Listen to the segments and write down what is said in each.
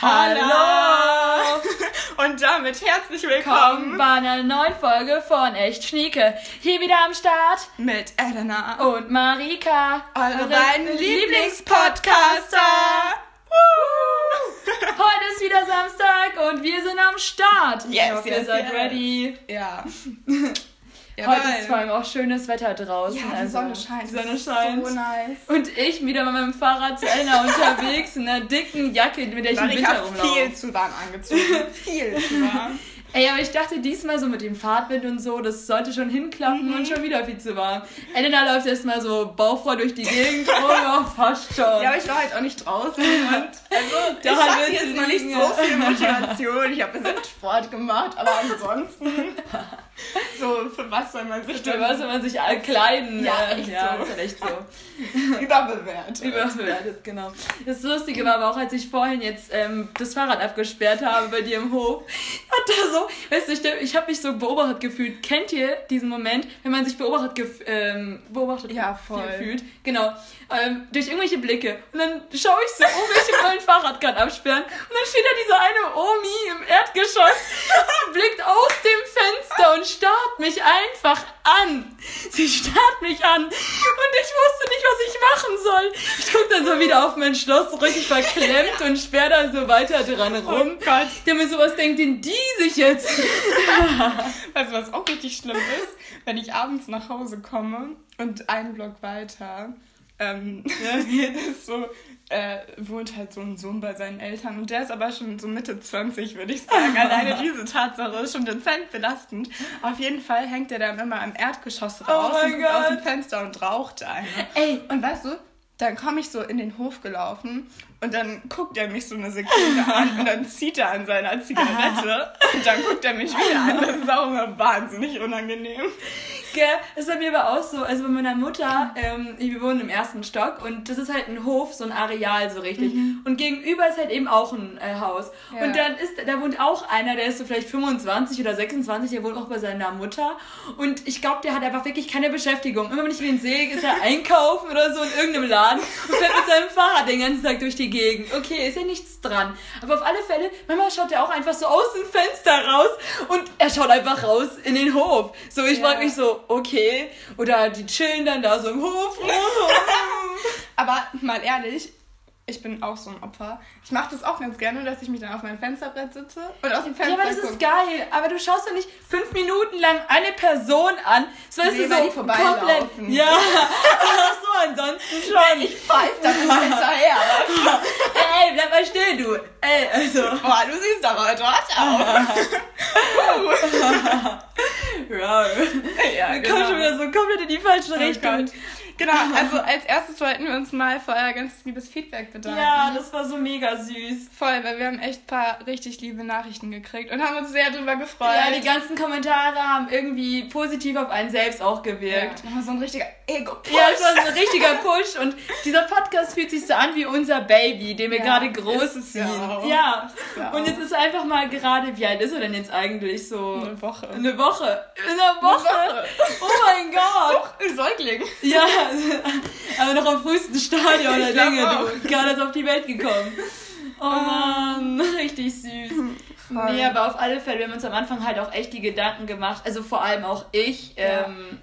Hallo! Und damit herzlich willkommen bei einer neuen Folge von Echt Schnieke. Hier wieder am Start mit Elena und Marika, eure beiden Lieblingspodcaster. Heute ist wieder Samstag und wir sind am Start. Yes, ich hoffe, yes, ihr seid yes. ready. Ja. Heute ist vor allem auch schönes Wetter draußen. Ja, die also, Sonne scheint. Die Sonne scheint. So nice. Und ich wieder mit meinem Fahrrad zu Elna unterwegs in einer dicken Jacke, mit der ich im Marika Winter rumlaufe. viel zu warm angezogen. viel zu warm. Ey, aber ich dachte diesmal so mit dem Fahrtwind und so, das sollte schon hinklappen Mhm. und schon wieder viel zu warm. Elena läuft erstmal so bauchfrei durch die Gegend. Oh ja, fast schon. Ja, aber ich war halt auch nicht draußen und also Da hatte jetzt noch nicht so ja. viel Motivation. Ich habe ein bisschen Sport gemacht, aber ansonsten so für was soll man sich Für denn was soll man sich all kleiden? Ja, äh, echt ja so. ist halt echt so. überbewertet? Überbewertet, genau. Das Lustige war aber auch, als ich vorhin jetzt ähm, das Fahrrad abgesperrt habe bei dir im Hof, hat da so, weißt du, ich, ich habe mich so beobachtet gefühlt. Kennt ihr diesen Moment, wenn man sich beobachtet, gef ähm, beobachtet Ja, voll. gefühlt? Genau. Ähm, durch irgendwelche Blicke. Und dann schaue ich so, oh, welche wollen Fahrrad gerade absperren. Und dann steht da diese eine Omi im Erdgeschoss und blickt aus dem Fenster und starrt mich einfach an. Sie starrt mich an. Und ich wusste nicht, was ich machen soll. Ich guck dann so wieder auf mein Schloss, so richtig verklemmt und sperr da so weiter dran rum. Oh Gott. Der mir sowas denkt, denn die sich jetzt. Weißt du, was auch richtig schlimm ist? Wenn ich abends nach Hause komme und einen Block weiter ähm, ist so, äh, wohnt halt so ein Sohn bei seinen Eltern und der ist aber schon so Mitte 20, würde ich sagen. Alleine diese Tatsache ist schon dezent belastend. Auf jeden Fall hängt er dann immer im Erdgeschoss raus mein und aus dem. Fenster und raucht eine. Ey, Und weißt du, dann komme ich so in den Hof gelaufen und dann guckt er mich so eine Sekunde an und dann zieht er an seiner Zigarette und dann guckt er mich wieder an. Das ist auch immer wahnsinnig unangenehm. Gell, das ist bei mir aber auch so. Also bei meiner Mutter, ähm, wir wohnen im ersten Stock und das ist halt ein Hof, so ein Areal so richtig. Und gegenüber ist halt eben auch ein äh, Haus. Ja. Und dann ist, da wohnt auch einer, der ist so vielleicht 25 oder 26, der wohnt auch bei seiner Mutter. Und ich glaube, der hat einfach wirklich keine Beschäftigung. Immer wenn ich ihn sehe, ist er einkaufen oder so in irgendeinem Laden und fährt mit seinem Fahrrad den ganzen Tag durch die Gegend. Okay, ist ja nichts dran. Aber auf alle Fälle, manchmal schaut er auch einfach so aus dem Fenster raus und er schaut einfach raus in den Hof. So, ich Ja. frage mich so, okay. Oder die chillen dann da so im Hof. Aber mal ehrlich, ich bin auch so ein Opfer. Ich mache das auch ganz gerne, dass ich mich dann auf mein Fensterbrett sitze und aus dem Fenster Ja, aber das guck. ist geil. Aber du schaust doch nicht fünf Minuten lang eine Person an. Weißt Nee, du weil so vorbeilaufen. Ja. Ach so, ansonsten schon. Ich pfeife dann hinterher. Ey, bleib mal still, du. Ey, also. Boah, du siehst aber dort aus. Ja. ja, Wir kommen schon wieder so komplett in die falsche Richtung. Oh. Genau, also als erstes wollten wir uns mal für euer ganz liebes Feedback bedanken. Ja, das war so mega süß. Voll, weil wir haben echt ein paar richtig liebe Nachrichten gekriegt und haben uns sehr drüber gefreut. Ja, die ganzen Kommentare haben irgendwie positiv auf einen selbst auch ja, gewirkt. nochmal so ein richtiger Ego-Push. Ja, es war so ein richtiger Push und dieser Podcast fühlt sich so an wie unser Baby, den wir Ja, gerade groß ziehen. ja. Ja. Ja Und jetzt ist er einfach mal gerade, wie alt ist er denn jetzt eigentlich so? Eine Woche. Eine Woche. In einer Woche. Woche. Oh mein Gott. Ein Säugling. Ja, frühesten Stadion der Ich glaub Dinge. auch. Du gerade auf die Welt gekommen. Oh Mann, richtig süß. Voll. Nee, aber auf alle Fälle, wir haben uns am Anfang halt auch echt die Gedanken gemacht, also vor allem auch ich, Ja. ähm,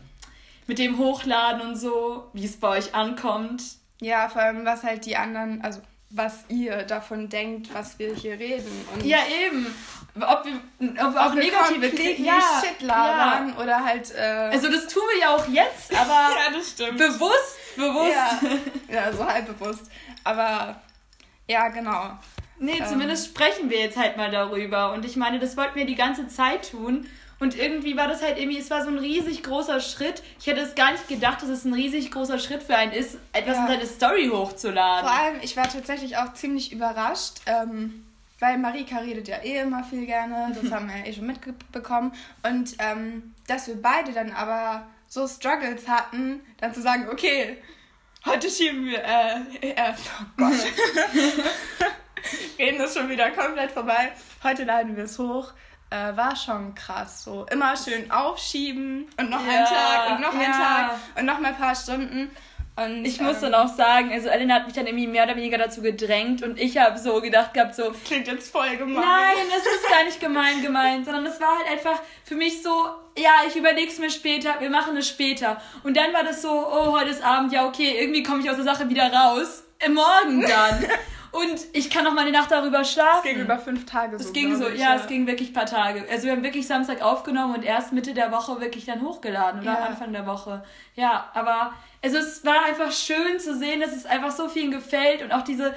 mit dem Hochladen und so, wie es bei euch ankommt. Ja, vor allem, was halt die anderen, also was ihr davon denkt, was wir hier reden. Und Ja, eben. Ob wir, ob wir auch negative Kritik ja, Shit labern oder halt. Äh, Also das tun wir ja auch jetzt, aber ja, bewusst, bewusst. Ja, ja, so halb bewusst. Aber ja, genau. Nee, Ähm. zumindest sprechen wir jetzt halt mal darüber. Und ich meine, das wollten wir die ganze Zeit tun. Und irgendwie war das halt irgendwie, es war so ein riesig großer Schritt. Ich hätte es gar nicht gedacht, dass es ein riesig großer Schritt für einen ist, etwas Ja. in seine Story hochzuladen. Vor allem, ich war tatsächlich auch ziemlich überrascht, ähm, weil Marika redet ja eh immer viel gerne, das haben wir ja eh schon mitbekommen. Und ähm, dass wir beide dann aber so Struggles hatten, dann zu sagen, okay, heute schieben wir, äh, äh oh Gott, reden ist schon wieder komplett vorbei. Heute laden wir es hoch. Äh, war schon krass. So immer schön aufschieben und noch Ja, einen Tag und noch einen ja. Tag und noch mal ein paar Stunden. Und, Ich muss ähm, dann auch sagen, also Elena hat mich dann irgendwie mehr oder weniger dazu gedrängt und ich habe so gedacht gehabt, so, Das klingt jetzt voll gemein. nein, das ist gar nicht gemein gemeint, sondern es war halt einfach für mich so, ja, ich überleg's mir später, wir machen es später. Und dann war das so, oh, heute ist Abend, ja, okay, irgendwie komme ich aus der Sache wieder raus. Äh, Morgen dann. und ich kann noch mal eine Nacht darüber schlafen. Es ging über fünf Tage so. Es ging so, ich, ja, es ging wirklich ein paar Tage. Also wir haben wirklich Samstag aufgenommen und erst Mitte der Woche wirklich dann hochgeladen oder Ja. Anfang der Woche. Ja, aber also es war einfach schön zu sehen, dass es einfach so vielen gefällt und auch diese,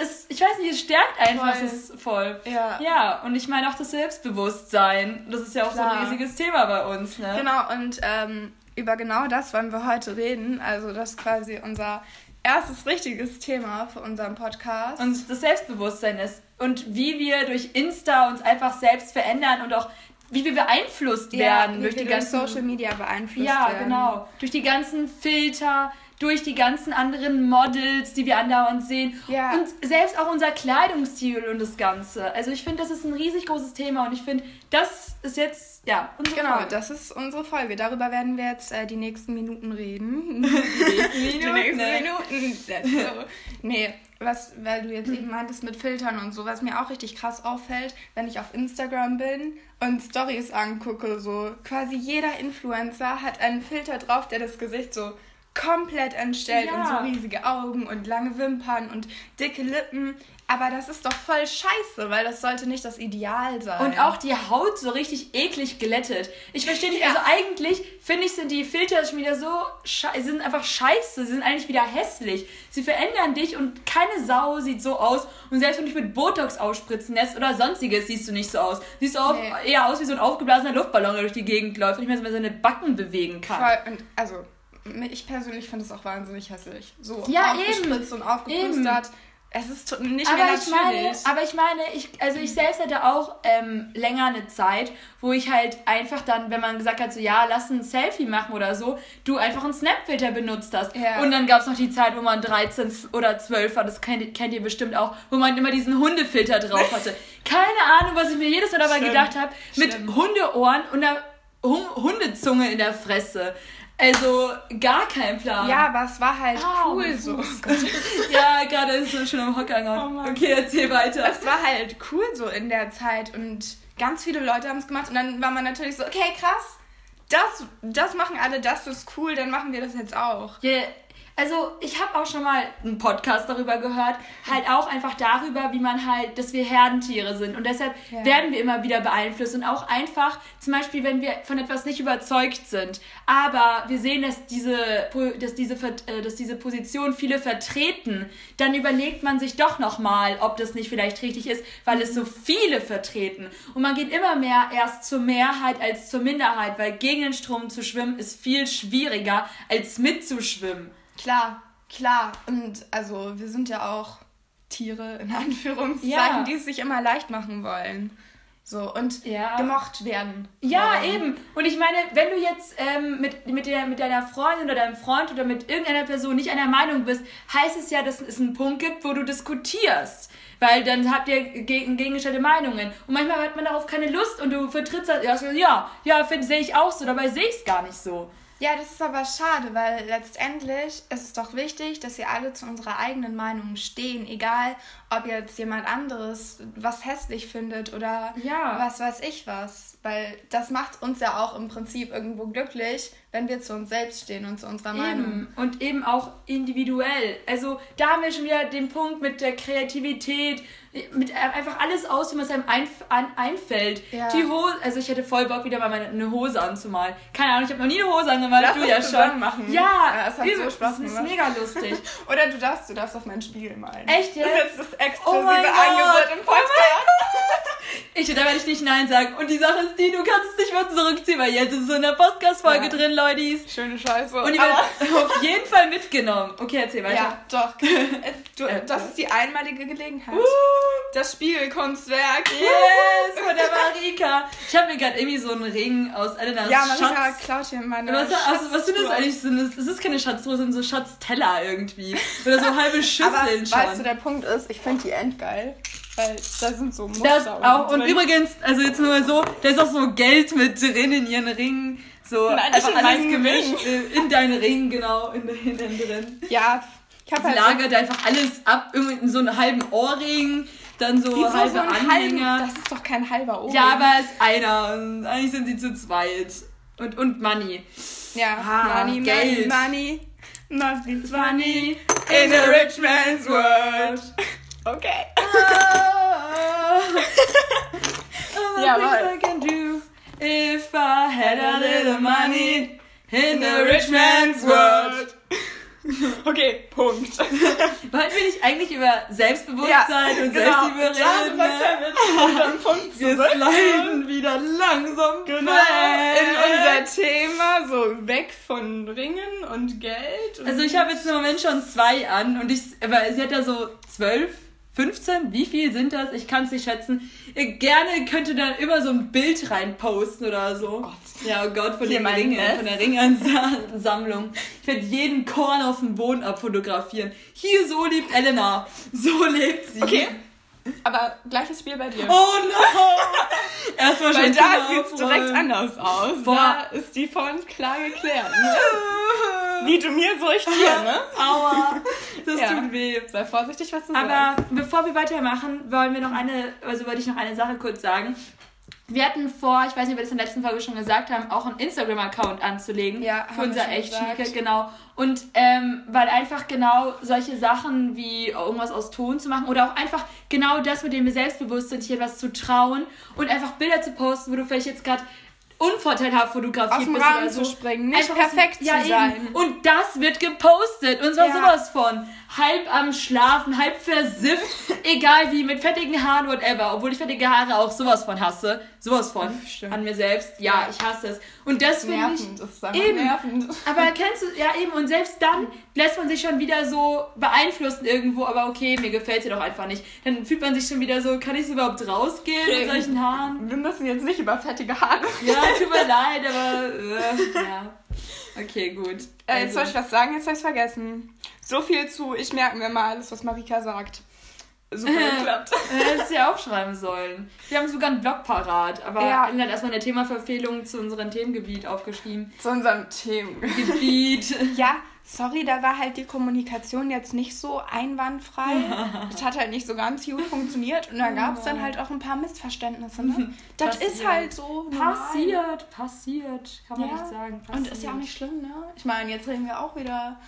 es, ich weiß nicht, es stärkt einfach, Voll. es voll. Ja. Ja, und ich meine auch das Selbstbewusstsein. Das ist ja auch so Klar. ein riesiges Thema bei uns, ne? Genau, und ähm, über genau das wollen wir heute reden. Also das ist quasi unser erstes richtiges Thema für unseren Podcast. Und das Selbstbewusstsein ist. Und wie wir durch Insta uns einfach selbst verändern und auch wie wir beeinflusst werden wie durch wir die durch ganzen Social Media beeinflusst Ja, werden. genau. Durch die ganzen Filter, durch die ganzen anderen Models, die wir andauernd sehen. Ja. Und selbst auch unser Kleidungsstil und das Ganze. Also ich finde, das ist ein riesig großes Thema und ich finde, das ist jetzt, ja, unsere Genau, Folge. das ist unsere Folge. Darüber werden wir jetzt äh, die nächsten Minuten reden. die Minuten, nächsten ne? Minuten. Nee, was, weil du jetzt eben meintest mit Filtern und so, was mir auch richtig krass auffällt, wenn ich auf Instagram bin und Stories angucke, so quasi jeder Influencer hat einen Filter drauf, der das Gesicht so komplett entstellt und so Ja. riesige Augen und lange Wimpern und dicke Lippen. Aber das ist doch voll scheiße, weil das sollte nicht das Ideal sein. Und auch die Haut so richtig eklig glättet. Ich verstehe nicht, Ja. also eigentlich finde ich, sind die Filter schon wieder so, schei- sie sind einfach scheiße, sie sind eigentlich wieder hässlich. Sie verändern dich und keine Sau sieht so aus. Und selbst wenn du dich mit Botox ausspritzen lässt oder sonstiges, siehst du nicht so aus. Siehst du auch Nee. eher aus wie so ein aufgeblasener Luftballon, der durch die Gegend läuft und nicht mehr so seine Backen bewegen kann. Voll, und also, ich persönlich finde es auch wahnsinnig hässlich. So Ja, aufgespritzt und aufgeplustert. Es ist nicht mehr aber ich meine, natürlich. aber ich meine, ich, also ich selbst hatte auch ähm, länger eine Zeit, wo ich halt einfach dann, wenn man gesagt hat, so ja, lass ein Selfie machen oder so, du einfach einen Snapfilter benutzt hast. Ja. Und dann gab es noch die Zeit, wo man 13 oder 12 war, das kennt, kennt ihr bestimmt auch, wo man immer diesen Hundefilter drauf hatte. Keine Ahnung, was ich mir jedes Mal dabei Schlimm. gedacht habe, mit. Hundeohren und einer Hundezunge in der Fresse. Also gar kein Plan. ja, aber es war halt Au, cool so. Ja, gerade ist so schon am Hocker. Oh okay, erzähl weiter. Es war halt cool so in der Zeit und ganz viele Leute haben es gemacht und dann war man natürlich so, okay, krass, das, das machen alle, das ist cool, dann machen wir das jetzt auch. Ja, also ich habe auch schon mal einen Podcast darüber gehört, halt auch einfach darüber, wie man halt, dass wir Herdentiere sind. Und deshalb Ja. werden wir immer wieder beeinflusst. Und auch einfach, zum Beispiel, wenn wir von etwas nicht überzeugt sind, aber wir sehen, dass diese, dass diese, äh, dass diese Position viele vertreten, dann überlegt man sich doch nochmal, ob das nicht vielleicht richtig ist, weil es so viele vertreten. Und man geht immer mehr erst zur Mehrheit als zur Minderheit, weil gegen den Strom zu schwimmen ist viel schwieriger als mitzuschwimmen. Klar, klar. Und also wir sind ja auch Tiere in Anführungszeichen, Ja. die es sich immer leicht machen wollen. So und Ja. gemocht werden. Ja, wollen. eben. Und ich meine, wenn du jetzt ähm, mit, mit, der, mit deiner Freundin oder deinem Freund oder mit irgendeiner Person nicht einer Meinung bist, heißt es ja, dass es einen Punkt gibt, wo du diskutierst. Weil dann habt ihr gegen, gegengestellte Meinungen. Und manchmal hat man darauf keine Lust und du vertrittst das. Ja, ja, ja finde- sehe ich auch so. Dabei sehe ich es gar nicht so. Ja, das ist aber schade, weil letztendlich ist es doch wichtig, dass wir alle zu unserer eigenen Meinung stehen, egal ob jetzt jemand anderes was hässlich findet oder Ja. was weiß ich was. Weil das macht uns ja auch im Prinzip irgendwo glücklich, wenn wir zu uns selbst stehen und zu unserer Meinung. Eben. Und eben auch individuell. Also da haben wir schon wieder den Punkt mit der Kreativität, mit einfach alles aus, wie man es einem einf an, einfällt. Ja. Die Hose, also ich hätte voll Bock, wieder mal meine, eine Hose anzumalen. Keine Ahnung, ich habe noch nie eine Hose angemalt, Lass du ja schon. machen. Ja, Ja, es hat so Spaß Das ist gemacht. mega lustig. Oder du darfst, du darfst auf meinen Spiegel malen. Echt Das ist jetzt? jetzt das Oh exklusive mein Gott. Angebot im Podcast. Ich, da werde ich nicht Nein sagen. Und die Sache ist die, du kannst es nicht mehr zurückziehen, weil jetzt ist es so in der Podcast-Folge Ja. drin, Leutis. Schöne Scheiße. Und die aber, wird auf jeden Fall mitgenommen. Okay, erzähl weiter. ja, doch. Äh, Du, Äh, das ist die einmalige Gelegenheit. Uh. Das Spiegelkunstwerk. Yes, von der Marika. Ich habe mir gerade irgendwie so einen Ring aus Elenas Ja, Marika Schatz. klaut hier meine Was, also, was sind das eigentlich? Sind das, das ist keine Schatztruhe, sind so Schatzteller irgendwie. Oder so halbe Schüsseln Aber schon. weißt du, der Punkt ist, ich finde die endgeil. Weil da sind so Muster auch, und drin. übrigens, also jetzt nur mal so, da ist auch so Geld mit drin in ihren Ringen. So Nein, einfach in alles gemischt äh, in deinen Ringen, genau, in innen drin. Ja, ich habe halt lagert einfach alles ab, irgendwie in so einen halben Ohrring, dann so so, wieso halbe so einen Anhänger. halben, das ist doch kein halber Ohr. ja, aber es ist einer und eigentlich sind sie zu zweit. Und, und Money. Ja, Ah, money, Geld. money, money, must be funny Money in a rich man's world. Okay. ja, Ja, voll. I can do if I had a little money in a rich man's world. Okay, Punkt. Wollten wir nicht eigentlich über Selbstbewusstsein und genau. Selbstliebe reden? Wir zu unserem Punkt Wir sliden wieder langsam Genau, in unser Thema, so weg von Ringen und Geld. Und Also ich habe jetzt im Moment schon zwei an und ich, aber sie hat ja so zwölf, 15, wie viel sind das? Ich kann es nicht schätzen. Ihr gerne könnt ihr dann immer so ein Bild reinposten oder so. Gott. Ja, oh Gott, von den Ringen, von der Ringansammlung. Ich werde jeden Korn auf dem Boden abfotografieren. Hier, so lebt Elena. So lebt sie. Okay, aber gleiches Spiel bei dir. Oh no! Erstmal schon Weil da sieht es direkt anders aus. Boah. Da ist die Front klar geklärt. Ne? Wie du mir, so ich dir, ne? Aua, das Ja. tut weh. Sei vorsichtig, was du Aber sagst. bevor wir weitermachen, wollen wir noch eine, also wollte ich noch eine Sache kurz sagen. Wir hatten vor, ich weiß nicht, ob wir das in der letzten Folge schon gesagt haben, auch einen Instagram-Account anzulegen. Ja, für unser Echt-Schnieke, gesagt. genau. Und ähm, weil einfach genau solche Sachen wie irgendwas aus Ton zu machen oder auch einfach genau das, mit dem wir selbstbewusst sind, sich etwas zu trauen und einfach Bilder zu posten, wo du vielleicht jetzt gerade unvorteilhaft fotografiert Aus dem bist Rahmen oder so. zu springen, nicht Einfach aus perfekt ja, zu sein. Eben. Und das wird gepostet. Und zwar Ja. sowas von. Halb am Schlafen, halb versifft, egal wie, mit fettigen Haaren, whatever. Obwohl ich fettige Haare auch sowas von hasse. Sowas von. Stimmt. An mir selbst. Ja, ich hasse es. Und das finde ich. Nervend, das ist Eben. nervend. Aber kennst du, ja eben, und selbst dann lässt man sich schon wieder so beeinflussen irgendwo, aber okay, mir gefällt sie doch einfach nicht. Dann fühlt man sich schon wieder so, kann ich überhaupt rausgehen mit Okay. solchen Haaren? Wir müssen jetzt nicht über fettige Haare Ja, tut mir leid, aber äh, ja. Okay, gut. Äh, jetzt Also. soll ich was sagen, jetzt habe ich vergessen. So viel zu, ich merke mir mal alles, was Marika sagt. Super geklappt. Hättest du ja aufschreiben sollen. Wir haben sogar einen Blog parat, aber Ja. Ellen hat erstmal eine Themaverfehlung zu unserem Themengebiet aufgeschrieben. Zu unserem Thema. Gebiet. Ja, sorry, da war halt die Kommunikation jetzt nicht so einwandfrei. Das hat halt nicht so ganz gut funktioniert und da gab es dann halt auch ein paar Missverständnisse. Ne? Das ist Passiert. halt so. normal. Passiert, passiert. Kann man Ja. nicht sagen. Passiert. Und ist ja auch nicht schlimm, ne? Ich meine, jetzt reden wir auch wieder.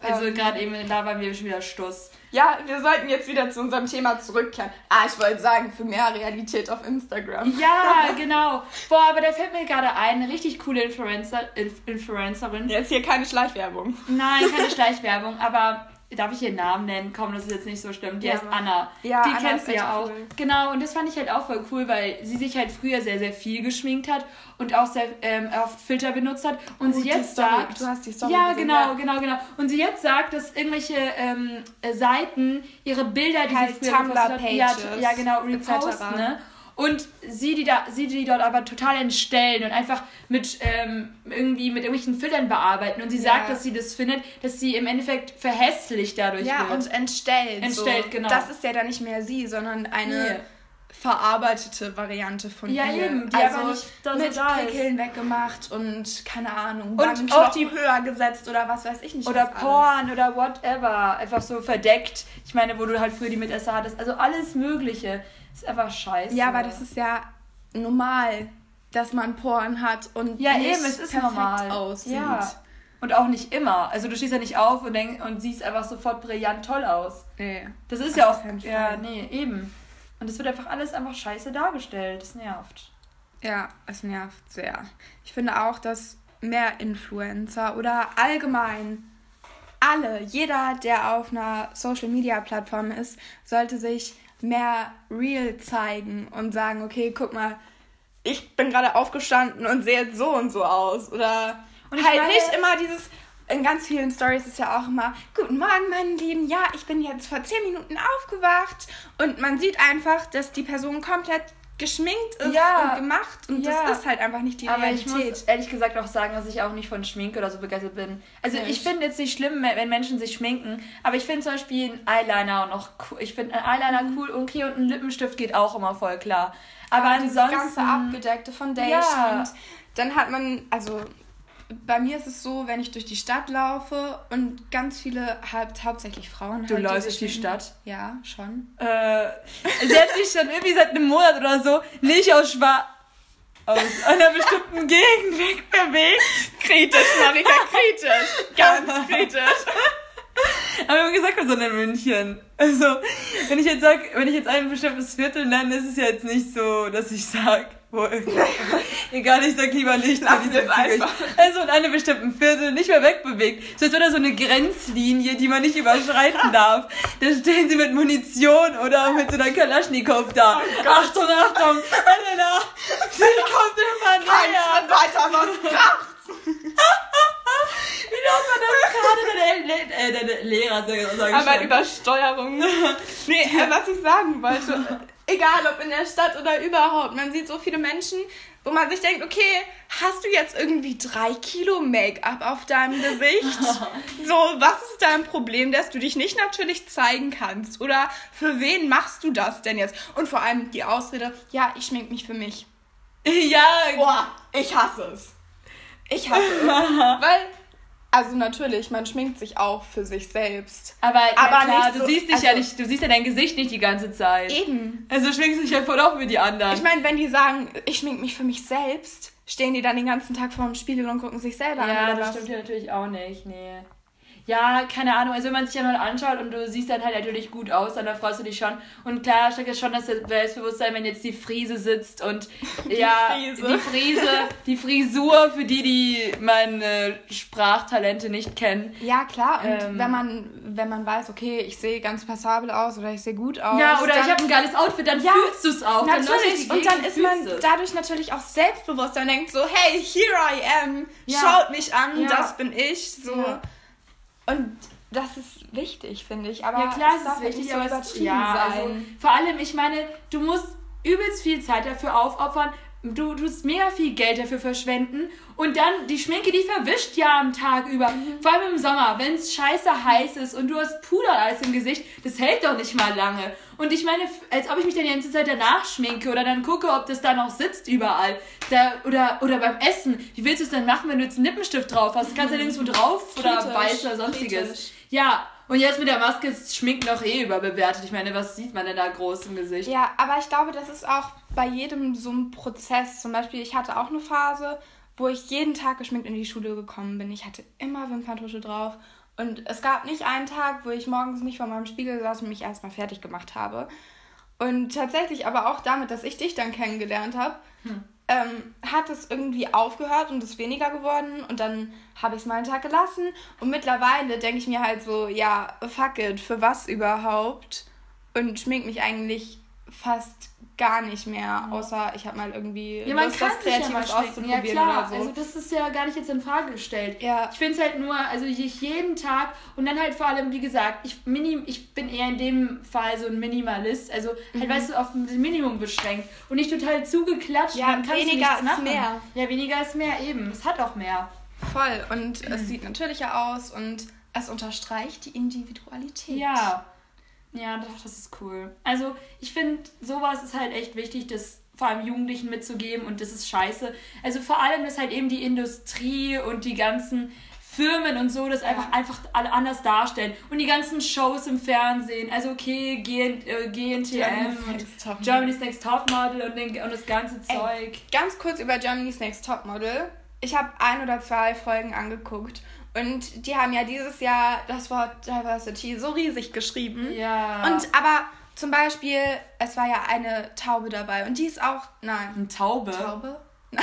Also ähm, gerade eben, da waren wir schon wieder Stuss. Ja, wir sollten jetzt wieder zu unserem Thema zurückkehren. Ah, ich wollte sagen, für mehr Realität auf Instagram. Ja, genau. Boah, aber da fällt mir gerade ein, eine richtig coole Influencer, Inf Influencerin. Jetzt hier keine Schleichwerbung. Nein, keine Schleichwerbung, aber darf ich ihren Namen nennen? Komm, das ist jetzt nicht so schlimm. Die Ja, heißt Anna. Ja, die Anna kennst du ja auch. cool. Genau, und das fand ich halt auch voll cool, weil sie sich halt früher sehr, sehr viel geschminkt hat und auch sehr ähm, oft Filter benutzt hat. Und Gut, sie jetzt Story. sagt. Du hast die Story Ja, gesehen, genau, ja. genau, genau. Und sie jetzt sagt, dass irgendwelche ähm, äh, Seiten ihre Bilder, die Halt sie früher gepostet hat, ja, ja, genau, reposten, ne? Und sie die, da, sie die dort aber total entstellen und einfach mit ähm, irgendwie mit irgendwelchen Filtern bearbeiten. Und sie Ja. sagt, dass sie das findet, dass sie im Endeffekt verhässlich dadurch Ja, wird. und entstellt. Entstellt, so. genau. Das ist ja dann nicht mehr sie, sondern eine Nee. verarbeitete Variante von Ja, ihr. eben, die also aber nicht da so mit da. Pickeln weggemacht und keine Ahnung, Und auch die- höher gesetzt oder was weiß ich nicht. Oder was alles. Porn oder whatever. Einfach so verdeckt. Ich meine, wo du halt früher die Mitesser hattest. Also alles Mögliche. Ist einfach scheiße. Ja, aber das ist ja normal, dass man Porn hat und Ja, nicht eben, es ist perfekt normal. aussieht. Ja. Und auch nicht immer. Also du stehst ja nicht auf und, denk, und siehst einfach sofort brillant toll aus. Nee. Das ist ja auch. Ja, nee, eben. Und es wird einfach alles einfach scheiße dargestellt. Das nervt. Ja, es nervt sehr. Ich finde auch, dass mehr Influencer oder allgemein alle, jeder, der auf einer Social Media Plattform ist, sollte sich mehr real zeigen und sagen, okay, guck mal, ich bin gerade aufgestanden und sehe jetzt so und so aus. Oder Und halt meine- nicht immer dieses. In ganz vielen Stories ist ja auch immer, guten Morgen, meine Lieben, ja, ich bin jetzt vor 10 Minuten aufgewacht und man sieht einfach, dass die Person komplett geschminkt ist ja. und gemacht und ja. das ist halt einfach nicht die Aber Realität. Aber ich muss ehrlich gesagt auch sagen, dass ich auch nicht von Schminke oder so begeistert bin. Also Echt? ich finde jetzt nicht schlimm, wenn Menschen sich schminken, aber ich finde zum Beispiel einen Eyeliner noch cool. Ich finde einen Eyeliner cool und okay und ein Lippenstift geht auch immer voll klar. Aber, aber ansonsten... Das ganze abgedeckte Foundation ja. und dann hat man, also bei mir ist es so, wenn ich durch die Stadt laufe und ganz viele, haupt, hauptsächlich Frauen. Du halt, läufst durch die Stadt? Ja, schon. Äh, sie hat sich schon irgendwie seit einem Monat oder so nicht aus Schwarz aus einer bestimmten Gegend wegbewegt. Kritisch, Marika, kritisch. Ganz kritisch. Aber wir haben gesagt, wir sind in München. Also, wenn ich jetzt sag, wenn ich jetzt ein bestimmtes Viertel nenne, ist es ja jetzt nicht so, dass ich sag, wo, egal, ich sag lieber nicht. Lass es einfach. Also in einem bestimmten Viertel nicht mehr wegbewegt. So als wäre da so eine Grenzlinie, die man nicht überschreiten darf. Da stehen sie mit Munition oder mit so einer Kalaschnikow da. Oh Achtung, Achtung, Elena, sie kommt immer näher. weiter, sonst kracht's. Wie man das gerade? Deine, äh, deine Lehrer sagen Aber Übersteuerung. nee, äh, was ich sagen wollte, egal ob in der Stadt oder überhaupt, man sieht so viele Menschen, wo man sich denkt, okay, hast du jetzt irgendwie drei Kilo Make-up auf deinem Gesicht? so, was ist dein Problem, dass du dich nicht natürlich zeigen kannst? Oder für wen machst du das denn jetzt? Und vor allem die Ausrede, ja, ich schmink mich für mich. Ja. Boah, ich hasse es. Ich hasse es. weil also natürlich, man schminkt sich auch für sich selbst. Aber, aber klar, du so, siehst dich also, ja nicht, du siehst ja dein Gesicht nicht die ganze Zeit. Eben. Also schminkst du dich ja voll auch für die anderen. Ich meine, wenn die sagen, ich schmink mich für mich selbst, stehen die dann den ganzen Tag vor dem Spiegel und gucken sich selber ja, an. Ja, das was? stimmt ja natürlich auch nicht, nee. Ja, keine Ahnung. Also wenn man sich ja mal anschaut und du siehst dann halt natürlich gut aus, dann freust du dich schon. Und klar steckt es schon das Selbstbewusstsein, wenn jetzt die Friese sitzt und die ja, Friese. die Friese, die Frisur, für die, die meine Sprachtalente nicht kennen. Ja, klar. Und ähm, wenn man, wenn man weiß, okay, ich sehe ganz passabel aus oder ich sehe gut aus. Ja, oder ich habe ein geiles Outfit, dann ja, fühlst du es auch. Natürlich. Dann und dann ist man es. dadurch natürlich auch selbstbewusst und denkt so, hey, here I am. Ja. Schaut mich an, ja. das bin ich. So. Ja. Und das ist wichtig, finde ich. Aber ja, klar, es ist wichtig, so aber es, ja, also, vor allem, ich meine, du musst übelst viel Zeit dafür aufopfern. Du tust mega viel Geld dafür verschwenden und dann die Schminke, die verwischt ja am Tag über. Mhm. Vor allem im Sommer, wenn es scheiße heiß ist und du hast Puder alles im Gesicht, das hält doch nicht mal lange. Und ich meine, als ob ich mich dann die ganze Zeit danach schminke oder dann gucke, ob das da noch sitzt überall. Da, oder, oder beim Essen. Wie willst du es denn machen, wenn du jetzt einen Lippenstift drauf hast? Du kannst ja nirgendwo drauf oder Kritisch. weiß oder sonstiges. Kritisch. Ja, und jetzt mit der Maske ist Schminken noch eh überbewertet. Ich meine, was sieht man denn da groß im Gesicht? Ja, aber ich glaube, das ist auch bei jedem so ein Prozess. Zum Beispiel, ich hatte auch eine Phase, wo ich jeden Tag geschminkt in die Schule gekommen bin. Ich hatte immer Wimperntusche drauf und es gab nicht einen Tag, wo ich morgens nicht vor meinem Spiegel saß und mich erstmal fertig gemacht habe. Und tatsächlich aber auch damit, dass ich dich dann kennengelernt habe, hm. ähm, hat es irgendwie aufgehört und ist weniger geworden. Und dann habe ich es mal einen Tag gelassen. Und mittlerweile denke ich mir halt so, ja, fuck it, für was überhaupt? Und schmink mich eigentlich fast gar nicht mehr, außer ich habe mal irgendwie ja, man Lust, was Kreatives ja auszuprobieren ja, klar. oder so. Also das ist ja gar nicht jetzt in Frage gestellt. Ja. Ich finde es halt nur, also jeden Tag und dann halt vor allem, wie gesagt, ich, minim, ich bin eher in dem Fall so ein Minimalist, also halt, mhm. weißt du, auf ein Minimum beschränkt und nicht total zugeklatscht. Ja, weniger ist mehr. Ja, weniger ist mehr eben. Es hat auch mehr. Voll und mhm. es sieht natürlicher aus und es unterstreicht die Individualität. Ja. Ja, doch, das ist cool. Also, ich finde, sowas ist halt echt wichtig, das vor allem Jugendlichen mitzugeben und das ist scheiße. Also vor allem, dass halt eben die Industrie und die ganzen Firmen und so das einfach, einfach alle anders darstellen. Und die ganzen Shows im Fernsehen, also okay, GN, äh, GNTM und Germany's Next Topmodel und, den, und das ganze Zeug. Ey, ganz kurz über Germany's Next Topmodel. Ich habe ein oder zwei Folgen angeguckt und die haben ja dieses Jahr das Wort Diversity so riesig geschrieben. Ja. Und aber zum Beispiel, es war ja eine Taube dabei und die ist auch. Nein. Eine Taube? Taube?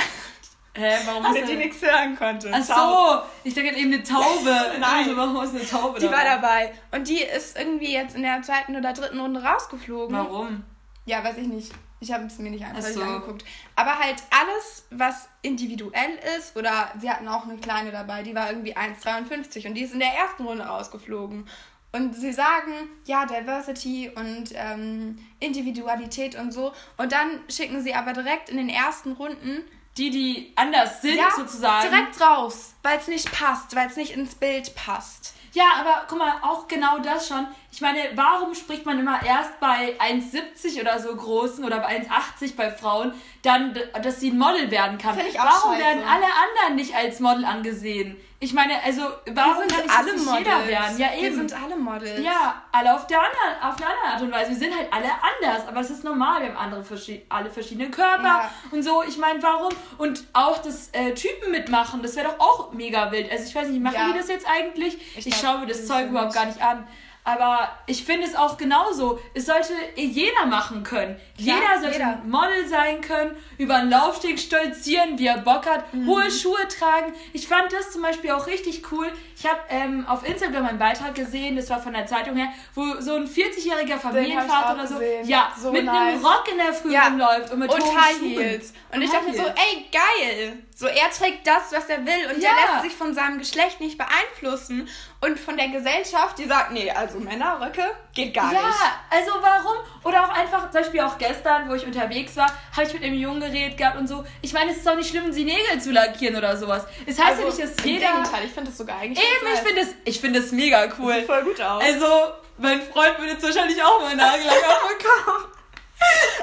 Hä, warum Weil die nichts hören konnte. Ach so, ich denke eben eine Taube. Nein, also, warum ist eine Taube Die dabei? war dabei. Und die ist irgendwie jetzt in der zweiten oder dritten Runde rausgeflogen. Warum? Ja, weiß ich nicht. Ich habe es mir nicht einfach so. angeguckt. Aber halt alles, was individuell ist, oder sie hatten auch eine kleine dabei, die war irgendwie 1,53 und die ist in der ersten Runde rausgeflogen. Und sie sagen, ja, Diversity und ähm, Individualität und so. Und dann schicken sie aber direkt in den ersten Runden die, die anders sind, ja, sozusagen. Direkt raus, weil es nicht passt, weil es nicht ins Bild passt. Ja, aber guck mal, auch genau das schon. Ich meine, warum spricht man immer erst bei 1,70 oder so großen oder bei 1,80 bei Frauen, dann, dass sie ein Model werden kann? Auch warum scheiße. werden alle anderen nicht als Model angesehen? Ich meine, also warum kann alle nicht Models. jeder werden? Ja, eben. Wir sind alle Models. Ja, alle auf der anderen, auf eine andere Art und Weise. Wir sind halt alle anders, aber es ist normal. Wir haben andere alle verschiedene Körper ja. und so. Ich meine, warum? Und auch das äh, Typen mitmachen, das wäre doch auch mega wild. Also ich weiß nicht, machen ja. die das jetzt eigentlich? Ich, ich schaue mir das Zeug überhaupt gar nicht an. Aber ich finde es auch genauso. Es sollte jeder machen können. Ja, jeder sollte jeder. Model sein können, über einen Laufsteg stolzieren, wie er Bock hat, mhm. hohe Schuhe tragen. Ich fand das zum Beispiel auch richtig cool. Ich habe ähm, auf Instagram einen Beitrag gesehen, das war von der Zeitung her, wo so ein 40-jähriger Familienvater oder so, ja, so mit nice. einem Rock in der Früh ja. rumläuft und mit und High Heels. Und, und ich dachte mir so, ey, geil. So, er trägt das, was er will und ja. der lässt sich von seinem Geschlecht nicht beeinflussen und von der Gesellschaft, die sagt, nee, also Männerröcke geht gar ja, nicht. Ja, also warum? Oder auch einfach, zum Beispiel auch gestern, wo ich unterwegs war, habe ich mit einem Jungen geredet gehabt und so. Ich meine, es ist doch nicht schlimm, sie Nägel zu lackieren oder sowas. Es heißt also, ja nicht, dass jeder... Im Gegenteil, ich finde das sogar eigentlich Eben, ich finde es find das mega cool. Sieht voll gut aus. Also, mein Freund würde jetzt wahrscheinlich auch mal Nagellack bekommen.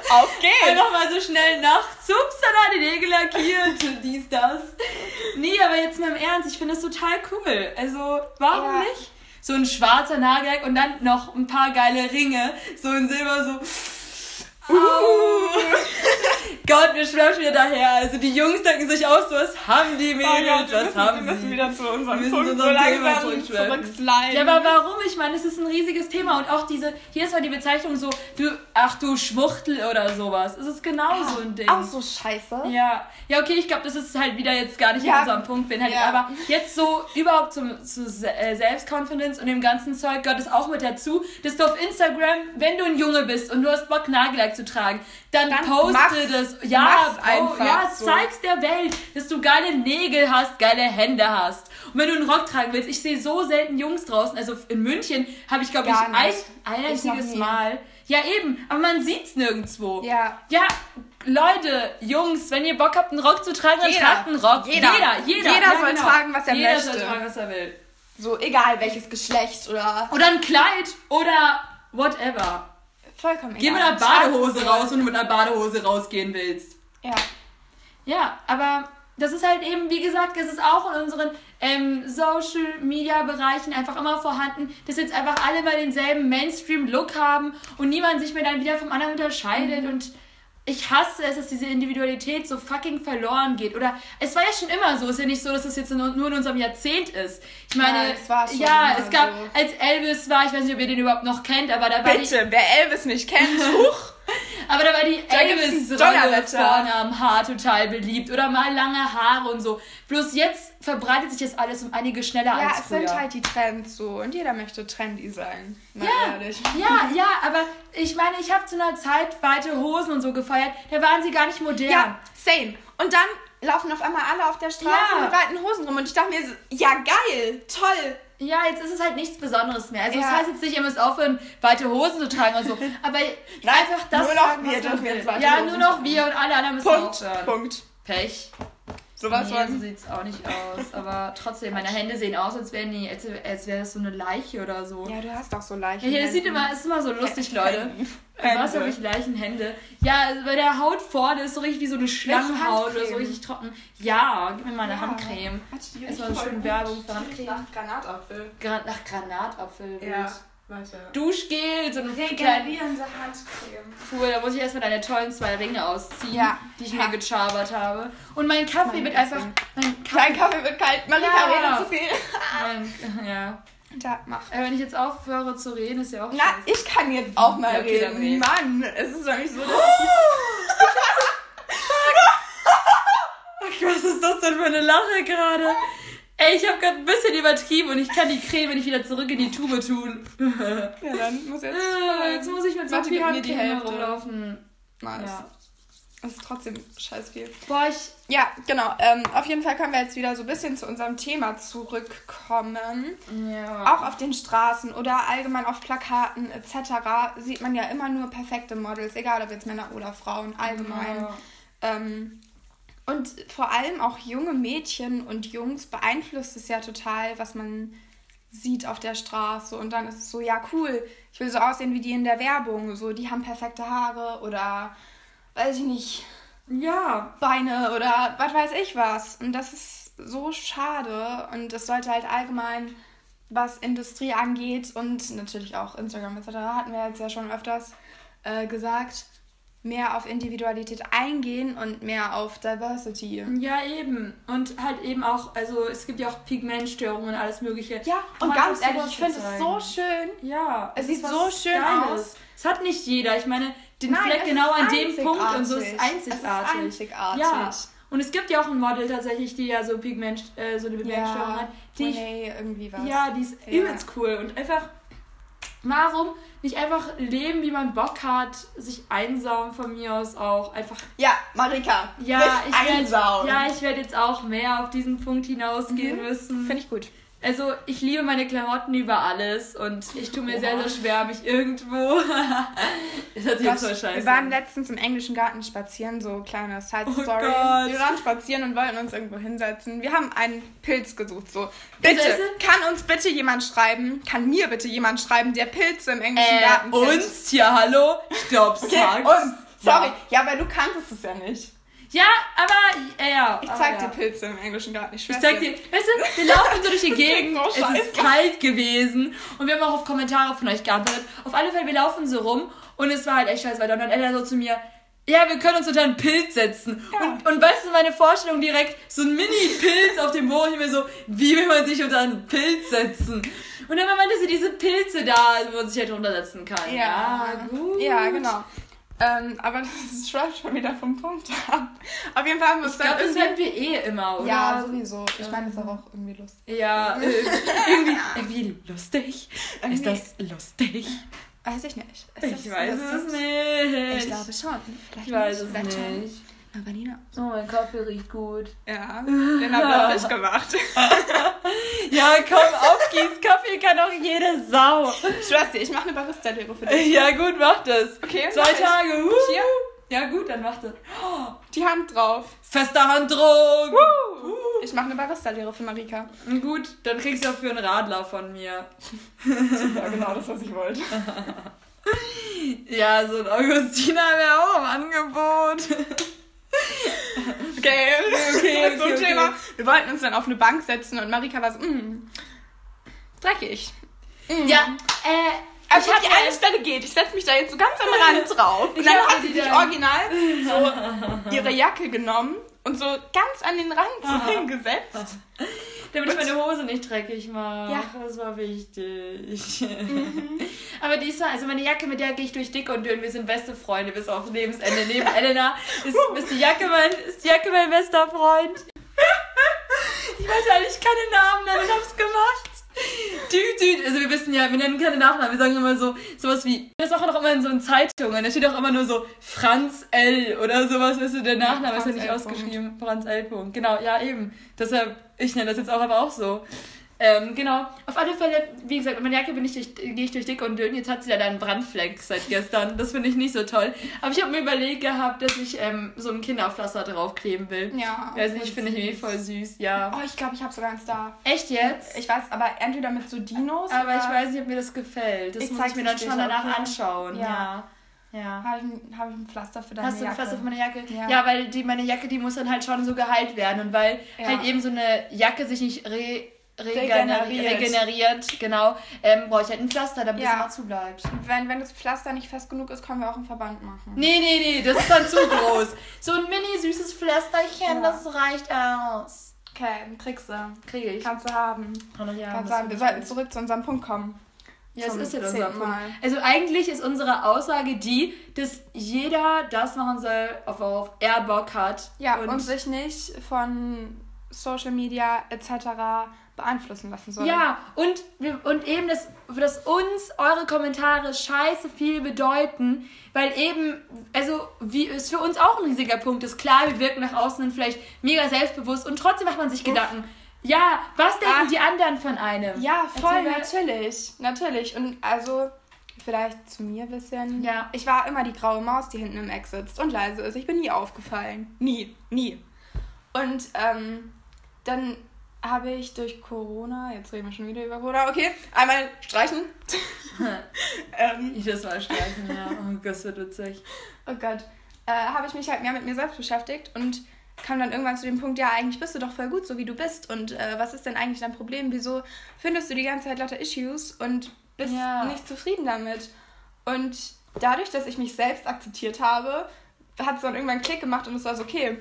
Auf geht's! Einfach mal so schnell nachts, ups, dann die Nägel lackiert, dies, das. Nee, aber jetzt mal im Ernst, ich finde das total cool. Also, warum ja. nicht? So ein schwarzer Nagellack und dann noch ein paar geile Ringe, so in Silber, so Gott, wir schwärmen wieder daher. Also die Jungs denken sich auch so, was haben die Mädels, oh was haben wir müssen wieder zu unserem wir Punkt so Thema zurücksliden. Ja, aber warum? Ich meine, es ist ein riesiges Thema und auch diese, hier ist mal die Bezeichnung so, du, ach du Schwuchtel oder sowas. Es ist genau ah, so ein Ding. Auch so scheiße. Ja, ja okay, ich glaube, das ist halt wieder jetzt gar nicht ja. in unserem Punkt, bin halt, ja. aber jetzt so überhaupt zum, zu äh, Selbstconfidence und dem ganzen Zeug gehört es auch mit dazu, dass du auf Instagram, wenn du ein Junge bist und du hast Bock Nagellack zu tragen, dann, dann poste das. Ja, einfach ja, so. zeig's der Welt, dass du geile Nägel hast, geile Hände hast. Und wenn du einen Rock tragen willst, ich sehe so selten Jungs draußen. Also in München habe ich, glaube ich, ein, ein einziges Mal. Ja, eben, aber man sieht's nirgendwo. Ja. Ja, Leute, Jungs, wenn ihr Bock habt, einen Rock zu tragen, dann tragt einen Rock. Jeder, jeder. Jeder, jeder ja, soll genau. tragen, was er jeder möchte. Jeder soll tragen, was er will. So, egal welches Geschlecht oder. Oder ein Kleid oder whatever. Vollkommen Geh mit einer Badehose raus, wenn du mit einer Badehose rausgehen willst. Ja. Ja, aber das ist halt eben, wie gesagt, es ist auch in unseren ähm, Social Media Bereichen einfach immer vorhanden, dass jetzt einfach alle mal denselben Mainstream Look haben und niemand sich mehr dann wieder vom anderen unterscheidet mhm. und ich hasse es, dass diese Individualität so fucking verloren geht. Oder es war ja schon immer so. Es ist ja nicht so, dass es jetzt nur in unserem Jahrzehnt ist. Ich meine, ja, es, war schon ja, es gab, so. als Elvis war, ich weiß nicht, ob ihr den überhaupt noch kennt, aber da war Bitte, die, wer Elvis nicht kennt, huch. Aber da war die Elvis-Rolle vorne am Haar total beliebt. Oder mal lange Haare und so. Bloß jetzt verbreitet sich das alles um einige schneller ja, als früher. Ja, es sind halt die Trends so. Und jeder möchte trendy sein. Mal ja, ehrlich. ja, ja, aber ich meine, ich habe zu einer Zeit weite Hosen und so gefeiert. Da waren sie gar nicht modern. Ja, same. Und dann laufen auf einmal alle auf der Straße ja. mit weiten Hosen rum. Und ich dachte mir, so, ja geil, toll. Ja, jetzt ist es halt nichts Besonderes mehr. Also ja. das heißt jetzt nicht, ihr müsst aufhören, weite Hosen zu tragen und so. Aber Nein, einfach das. Nur noch wir dürfen jetzt weite Ja, nur noch wir und alle anderen müssen Punkt, aufhören. Punkt. Pech. Sowas nee, so sieht es auch nicht aus. Aber trotzdem, meine Hände sehen aus, als wären die, als, als wäre das so eine Leiche oder so. Ja, du hast doch so Leichen. Ja, das sieht immer, ist immer so lustig, Leute. Was habe ich Leichenhände? Ja, also bei der Haut vorne ist so richtig wie so eine Schlangenhaut oder so richtig trocken. Ja, gib mir mal eine ja. Handcreme. Erstmal so schön Werbung für Handcreme. Nach Granatapfel. Gra nach Granatapfel. Ja. Weiter. Duschgel, so eine regenerierende Handcreme. Cool, da muss ich erstmal deine tollen zwei Ringe ausziehen, ja. die ich ja. mir gechabert habe. Und mein Kaffee wird einfach. Mein Kaffee, mein Kaffee wird kalt. Marika ja. redet zu viel. mein, ja. Da, mach. Äh, wenn ich jetzt aufhöre zu reden, ist ja auch Na, scheiße. ich kann jetzt auch mal ja, okay, reden. reden. Mann, es ist doch nicht so, dass ich... Was ist das denn für eine Lache gerade? Ey, ich habe gerade ein bisschen übertrieben und ich kann die Creme nicht wieder zurück in die Tube tun. ja, dann muss jetzt. Äh, jetzt muss ich mit so viel Handcreme rumlaufen. Nice. Ja. Das ist trotzdem scheiß viel. Boah, ich. Ja, genau. Ähm, auf jeden Fall können wir jetzt wieder so ein bisschen zu unserem Thema zurückkommen. Ja. Auch auf den Straßen oder allgemein auf Plakaten etc. sieht man ja immer nur perfekte Models, egal ob jetzt Männer oder Frauen, allgemein. Ja. Ähm, und vor allem auch junge Mädchen und Jungs beeinflusst es ja total, was man sieht auf der Straße. Und dann ist es so, ja cool, ich will so aussehen wie die in der Werbung. So, die haben perfekte Haare oder weiß ich nicht, Ja. Beine oder was weiß ich was. Und das ist so schade. Und es sollte halt allgemein, was Industrie angeht und natürlich auch Instagram etc., hatten wir jetzt ja schon öfters äh, gesagt, mehr auf Individualität eingehen und mehr auf Diversity. Ja, eben. Und halt eben auch, also es gibt ja auch Pigmentstörungen und alles Mögliche. Ja, und ganz ehrlich, ich finde es so schön. Ja, Es ist sieht so schön aus. Es hat nicht jeder. Ich meine, den Nein, Fleck genau an dem Punkt und so ist einzigartig. Es ist einzigartig. Ja. Und es gibt ja auch ein Model tatsächlich, die ja so Pigment, äh, so eine Pigmentstörung Ja, hat. Die ich, Renee irgendwie was. ja, die ist Ja. übelst cool. Und einfach, warum nicht einfach leben, wie man Bock hat, sich einsaugen von mir aus auch. Einfach Ja, Marika. Ja, ich werd, einsaugen. ja, ich werde jetzt auch mehr auf diesen Punkt hinausgehen müssen. Finde ich gut. Also, ich liebe meine Klamotten über alles und ich tue mir sehr, Oha. sehr schwer, mich irgendwo. das hört sich jetzt voll scheiße wir waren letztens im englischen Garten spazieren, so kleine Side Oh Story. Gott. wir waren spazieren und wollten uns irgendwo hinsetzen. Wir haben einen Pilz gesucht, so. Bitte, kann uns bitte jemand schreiben, kann mir bitte jemand schreiben, der Pilze im englischen Äh, Garten kennt. uns? Ja, hallo? Stopp, Okay, sag's. uns. Sorry. Ja, Ja, aber du kanntest es ja nicht. Ja aber, äh, ja. Ich zeig ja. dir Pilze im englischen Garten. Ich, Ich schwör's zeig dir, weißt du, wir laufen so durch die Gegend, so es ist kalt gewesen und wir haben auch auf Kommentare von euch geantwortet. Auf alle Fälle, wir laufen so rum und es war halt echt scheiße. Und dann Ella so zu mir, ja, wir können uns unter einen Pilz setzen. Ja. Und, und weißt du, meine Vorstellung direkt, so ein Mini-Pilz auf dem Boden, ich mir so, wie will man sich unter einen Pilz setzen? Und dann meinte sie, diese Pilze da, wo man sich halt runtersetzen kann. Ja, gut. Ja, genau. Ähm, aber das schweift schon wieder vom Punkt ab. Auf jeden Fall haben wir uns Ich glaube, das werden wir eh immer, oder? Ja, sowieso. Ich meine, das ist auch irgendwie lustig. Ja, äh, irgendwie, irgendwie lustig. Irgendwie- Ist das lustig? Weiß ich nicht. Ist Ich weiß lustig? es nicht. Ich glaube schon. Vielleicht Ich weiß es nicht. Aber Nina. Oh, mein Kaffee riecht gut. Ja, den habe ich gemacht. Ja, komm, aufgieß. Kaffee kann auch jede Sau. Ich dir, ich mache eine Barista-Lehre für dich. Ja, gut, mach das. Okay, Zwei mach. Tage. Uh. Hier, Ja, gut, dann mach das. Oh, die Hand drauf. fester Handdruck. Ich mache eine Barista-Lehre für Marika. Gut, dann kriegst du auch für einen Radler von mir. Ja, genau das, was ich wollte. Ja, so ein Augustiner wäre auch im Angebot. Okay, Okay, so okay, ein okay. Thema. Wir wollten uns dann auf eine Bank setzen und Marika war so, mm, dreckig. Mm. Ja, äh, Also ich hab die mir- eine Stelle geht. Ich setze mich da jetzt so ganz am Rand drauf. Und dann hat sie sich original so ihre Jacke genommen und so ganz an den Rand so hingesetzt. Damit ich meine Hose nicht dreckig mache. Ja. Das war wichtig. Aber diesmal, also meine Jacke, mit der gehe ich durch dick und dünn. Wir sind beste Freunde bis aufs Lebensende. Neben Elena ist, ist, die Jacke mein, ist die Jacke mein bester Freund. Ich weiß eigentlich keine Namen nennen und hab's gemacht. Düt, düt. Also wir wissen ja, wir nennen keine Nachnamen. Wir sagen immer so, sowas wie, das ist auch immer in so in Zeitungen. Da steht auch immer nur so Franz L. oder sowas. Weißt du, der Nachname ist ja Franz nicht L. ausgeschrieben. Franz L. Punkt. Genau, ja eben. Deshalb, ich nenne das jetzt auch aber auch so. Ähm, genau. Auf alle Fälle, wie gesagt, mit meiner Jacke bin ich durch, gehe ich durch dick und dünn. Jetzt hat sie leider einen Brandfleck seit gestern. Das finde ich nicht so toll. Aber ich habe mir überlegt gehabt, dass ich ähm, so ein Kinderpflaster draufkleben will. Ja. Weiß nicht, finde ich irgendwie voll süß. Ja. Oh, ich glaube, ich habe sogar eins da. Echt jetzt? Ich weiß, aber entweder mit so Dinos aber ich weiß nicht, ob mir das gefällt. Das Ich muss ich mir dann schon danach okay? anschauen. Ja. Ja. ja. habe ich, ein- hab ich ein Pflaster für deine Hast du ein Jacke. Pflaster für meine Jacke? Ja. Ja, weil die, meine Jacke, die muss dann halt schon so geheilt werden. Und weil Ja. halt eben so eine Jacke sich nicht re Regeneriert. regeneriert, genau, ähm, brauche ich halt ein Pflaster, damit Ja. es immer zubleibt. Wenn, wenn das Pflaster nicht fest genug ist, können wir auch einen Verband machen. Nee, nee, nee, das ist dann zu groß. So ein mini süßes Pflasterchen, Ja. das reicht aus. Okay, kriegst du. Kriege ich. Kannst du haben. Ja, Kannst das du haben. Wir sollten zurück zu unserem Punkt kommen. Ja, zum ist ja unser Punkt. Mal. Also eigentlich ist unsere Aussage die, dass jeder das machen soll, worauf er Bock hat. Ja, und, und, sich nicht von Social Media etc. beeinflussen lassen soll. Ja, und, wir- und eben, dass, dass uns eure Kommentare scheiße viel bedeuten, weil eben, also, wie es für uns auch ein riesiger Punkt ist. Klar, wir wirken nach außen hin vielleicht mega selbstbewusst und trotzdem macht man sich Gedanken. Ja, was denken Ah. die anderen von einem? Ja, voll, natürlich. Natürlich. Und also, vielleicht zu mir ein bisschen. Ja. Ich war immer die graue Maus, die hinten im Eck sitzt und leise ist. Ich bin nie aufgefallen. Nie, nie. Und ähm, dann habe ich durch Corona, jetzt reden wir schon wieder über Corona, okay, einmal streichen. ähm, Ich das mal streichen, ja. Oh Gott, das wird witzig. oh Gott, äh, habe ich mich halt mehr mit mir selbst beschäftigt und kam dann irgendwann zu dem Punkt, ja, eigentlich bist du doch voll gut, so wie du bist. Und äh, was ist denn eigentlich dein Problem? Wieso findest du die ganze Zeit lauter Issues und bist Ja. nicht zufrieden damit? Und dadurch, dass ich mich selbst akzeptiert habe, hat es dann irgendwann einen Klick gemacht und es war so, okay,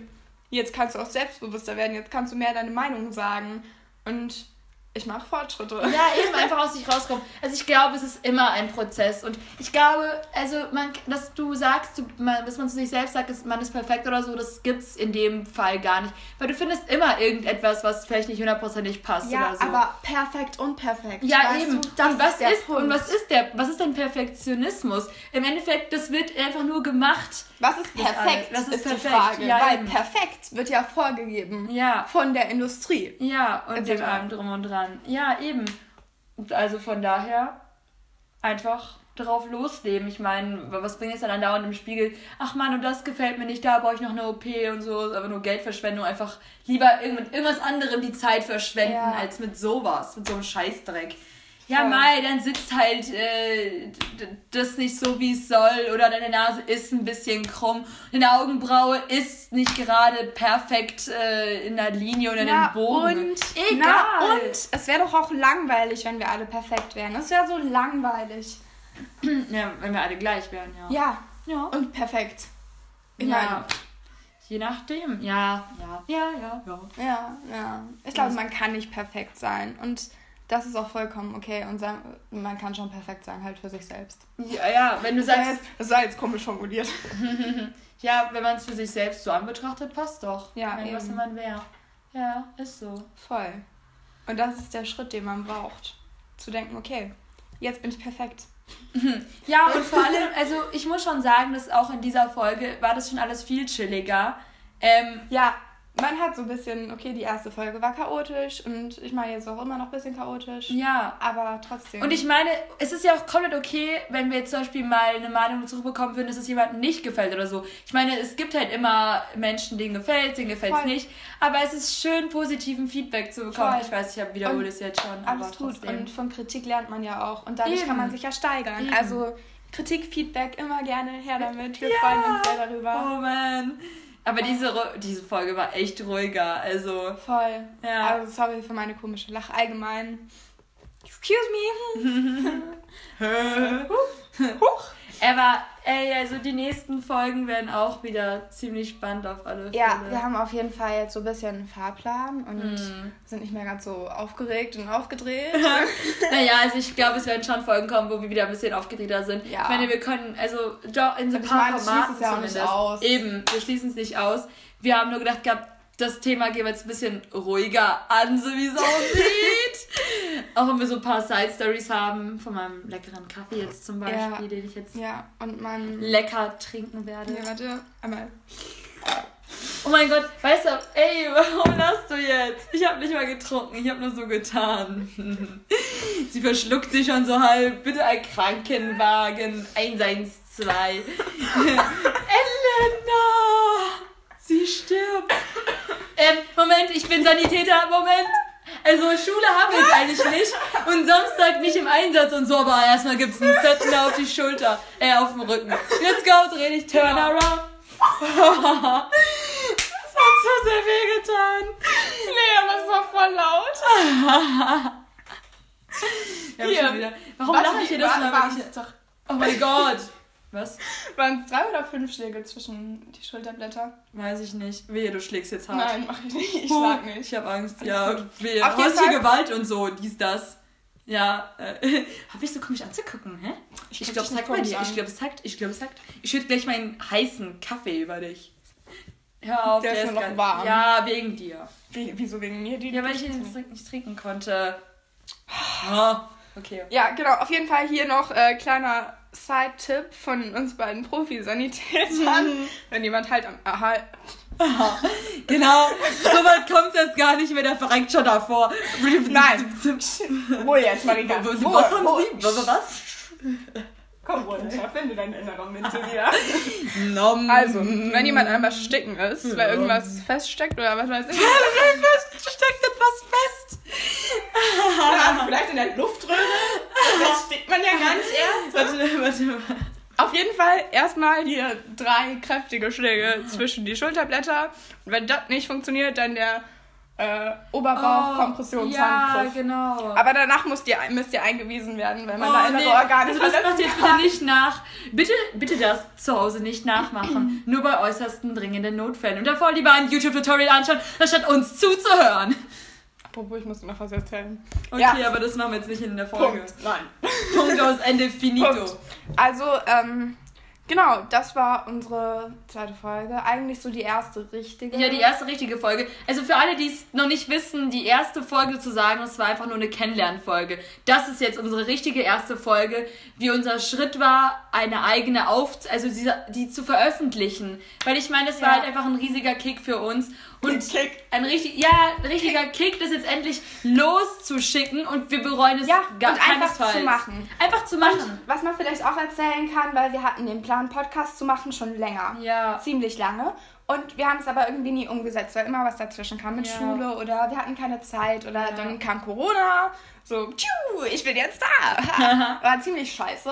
jetzt kannst du auch selbstbewusster werden, jetzt kannst du mehr deine Meinung sagen. Und ich mache Fortschritte. Ja, eben einfach aus sich rauskommen. Also ich glaube, es ist immer ein Prozess. Und ich glaube, also man, dass du sagst, du, man, dass man zu sich selbst sagt, dass man ist perfekt oder so, das gibt's in dem Fall gar nicht. Weil du findest immer irgendetwas, was vielleicht nicht hundertprozentig passt Ja, oder so. aber perfekt und perfekt. ja, eben. Du, und was ist, Punkt. und was ist der was ist denn Perfektionismus? Im Endeffekt, das wird einfach nur gemacht. Was ist Das perfekt? alles. Das ist die perfekt, Frage. ja, weil eben. perfekt wird ja vorgegeben Ja. von der Industrie. Ja, und dem allem drum und dran. Ja, eben. Also von daher einfach drauf losleben. Ich meine, was bringt es dann andauernd im Spiegel? Ach man, und das gefällt mir nicht, da brauche ich noch eine OP und so, ist aber nur Geldverschwendung. Einfach lieber mit irgendwas anderem die Zeit verschwenden, Ja. als mit sowas, mit so einem Scheißdreck. Ja. Mai, dann sitzt halt äh, das nicht so, wie es soll. Oder deine Nase ist ein bisschen krumm. Deine Augenbraue ist nicht gerade perfekt äh, in der Linie oder in den Bogen. und Egal. Na, und es wäre doch auch langweilig, wenn wir alle perfekt wären. Es wäre so langweilig. Ja, wenn wir alle gleich wären, ja. Ja, Ja. und perfekt. Ich ja. Je nachdem. Ja, ja. Ja, ja, ja. ja, ja. Ich glaube, man kann nicht perfekt sein. Und das ist auch vollkommen okay. Und sagen, man kann schon perfekt sein, halt für sich selbst. Ja, ja, wenn du Das sagst, jetzt, das war jetzt komisch formuliert. ja, wenn man es für sich selbst so anbetrachtet, passt doch. Ja, wenn was eben. man wäre. Ja, ist so. Voll. Und das ist der Schritt, den man braucht. Zu denken, okay, jetzt bin ich perfekt. Ja, und vor allem, also ich muss schon sagen, dass auch in dieser Folge war das schon alles viel chilliger. Ähm, Ja, man hat so ein bisschen, okay, die erste Folge war chaotisch und ich meine jetzt auch immer noch ein bisschen chaotisch. ja. Aber trotzdem. Und ich meine, es ist ja auch komplett okay, wenn wir jetzt zum Beispiel mal eine Meinung zurückbekommen würden, dass es jemandem nicht gefällt oder so. Ich meine, es gibt halt immer Menschen, denen gefällt, denen gefällt es nicht. Aber es ist schön, positiven Feedback zu bekommen. Voll. Ich weiß, ich habe wiederhole es jetzt schon, aber Alles gut. Und von Kritik lernt man ja auch. Und dadurch Eben. kann man sich ja steigern. Eben. Also Kritik, Feedback, immer gerne her damit. Wir Ja. freuen uns sehr darüber. Oh man. Aber diese, diese Folge war echt ruhiger. Also, Voll. Ja. Also sorry für meine komische Lache allgemein. Excuse me. Huch. aber ey, also die nächsten Folgen werden auch wieder ziemlich spannend auf alle Fälle. Ja, wir haben auf jeden Fall jetzt so ein bisschen einen Fahrplan und Mhm. sind nicht mehr ganz so aufgeregt und aufgedreht. Naja, also ich glaube, es werden schon Folgen kommen, wo wir wieder ein bisschen aufgeregter sind. Ja. Ich meine, wir können, also in so ein ich paar meine, Formaten es ja zumindest. aus. Eben, wir schließen es nicht aus. Wir haben nur gedacht gehabt, das Thema gehen wir jetzt ein bisschen ruhiger an, so wie es aussieht. auch wenn wir so ein paar Side-Stories haben, von meinem leckeren Kaffee jetzt zum Beispiel, Ja. den ich jetzt ja, und man. lecker trinken werde. Ja, warte, einmal. Oh mein Gott, weißt du, ey, warum lachst du jetzt? Ich habe nicht mal getrunken, ich habe nur so getan. Sie verschluckt sich schon so halb. Bitte ein Krankenwagen 112. Elena! Sie stirbt. Ähm, Moment, ich bin Sanitäter. Moment. Also Schule haben wir jetzt eigentlich nicht. Und Samstag nicht im Einsatz und so, aber erstmal gibt's einen Zettel auf die Schulter. Äh, auf dem Rücken. Let's go, dreh dich, turn around. Das hat so sehr weh getan. Nee, aber es war voll laut. Ja, Hier. schon wieder. Warum lache ich hier das war- ich- es doch- Oh mein Gott. Was? Waren es drei oder fünf Schläge zwischen die Schulterblätter? Weiß ich nicht. Wehe, du schlägst jetzt hart. Nein, mach ich nicht. Ich Puh, schlag nicht. Ich habe Angst. Alles ja, gut. wehe. Häusliche Gewalt und so, dies, das. Ja, äh, hab ich so komisch anzugucken, hä? Ich, guck glaube, es hackt bei dir. an. Ich glaube, es hackt. Ich glaube, es hackt. Ich schütte gleich meinen heißen Kaffee über dich. Hör auf, Der ist nur noch warm. Ja, wegen dir. Wie, wieso wegen mir? Die Ja, weil ich ihn nicht, nicht trinken konnte. Ah, okay. Ja, genau. Auf jeden Fall hier noch äh, kleiner Side-Tipp von uns beiden Profi-Sanitätern. Mhm. Wenn jemand halt am aha, Genau, so weit kommt es jetzt gar nicht mehr, der verreckt schon davor. Nein. Ruhe jetzt, Marika. Was Ruhe, haben Ruhe. Sie? Was? Komm runter, finde deine innere Mitte wieder. Nom. Also, wenn jemand am Ersticken ist, weil irgendwas feststeckt oder was weiß ich. steckt etwas fest. Ja, vielleicht in der Luftröhre. Das steckt man ja gar nicht erst. Warte, warte, warte. Auf jeden Fall erstmal hier drei kräftige Schläge zwischen die Schulterblätter. Und wenn das nicht funktioniert, dann der äh, Oberbauch-Kompressionshandgriff. Ja, genau. Aber danach müsst ihr, müsst ihr eingewiesen werden, wenn man Oh, da innere nee. Organe also das verletzt macht jetzt hat. bitte nicht nach. Bitte, bitte das zu Hause nicht nachmachen. Nur bei äußersten dringenden Notfällen. Und davor lieber ein YouTube-Tutorial anschauen, anstatt uns zuzuhören. Apropos, ich muss noch was erzählen. Okay, Ja. aber das machen wir jetzt nicht in der Folge. Punkt. Nein. Punkt aus Ende finito. Punkt. Also, ähm, genau, das war unsere zweite Folge. Eigentlich so die erste richtige. Ja, die erste richtige Folge. Also für alle, die es noch nicht wissen, die erste Folge zu sagen, das war einfach nur eine Kennenlernfolge. Das ist jetzt unsere richtige erste Folge, wie unser Schritt war, eine eigene auf, also diese, die zu veröffentlichen. Weil ich meine, es war Ja. halt einfach ein riesiger Kick für uns. Und Ein Kick. ein richtig, ja, richtiger Kick, das jetzt endlich loszuschicken und wir bereuen es Ja, gar und einfach zu machen. Einfach zu machen. Was man vielleicht auch erzählen kann, weil wir hatten den Plan, Podcast zu machen, schon länger. Ja. Ziemlich lange. Und wir haben es aber irgendwie nie umgesetzt, weil immer was dazwischen kam mit Ja. Schule oder wir hatten keine Zeit oder dann kam Corona. So, tschu, ich bin jetzt da. War ziemlich scheiße.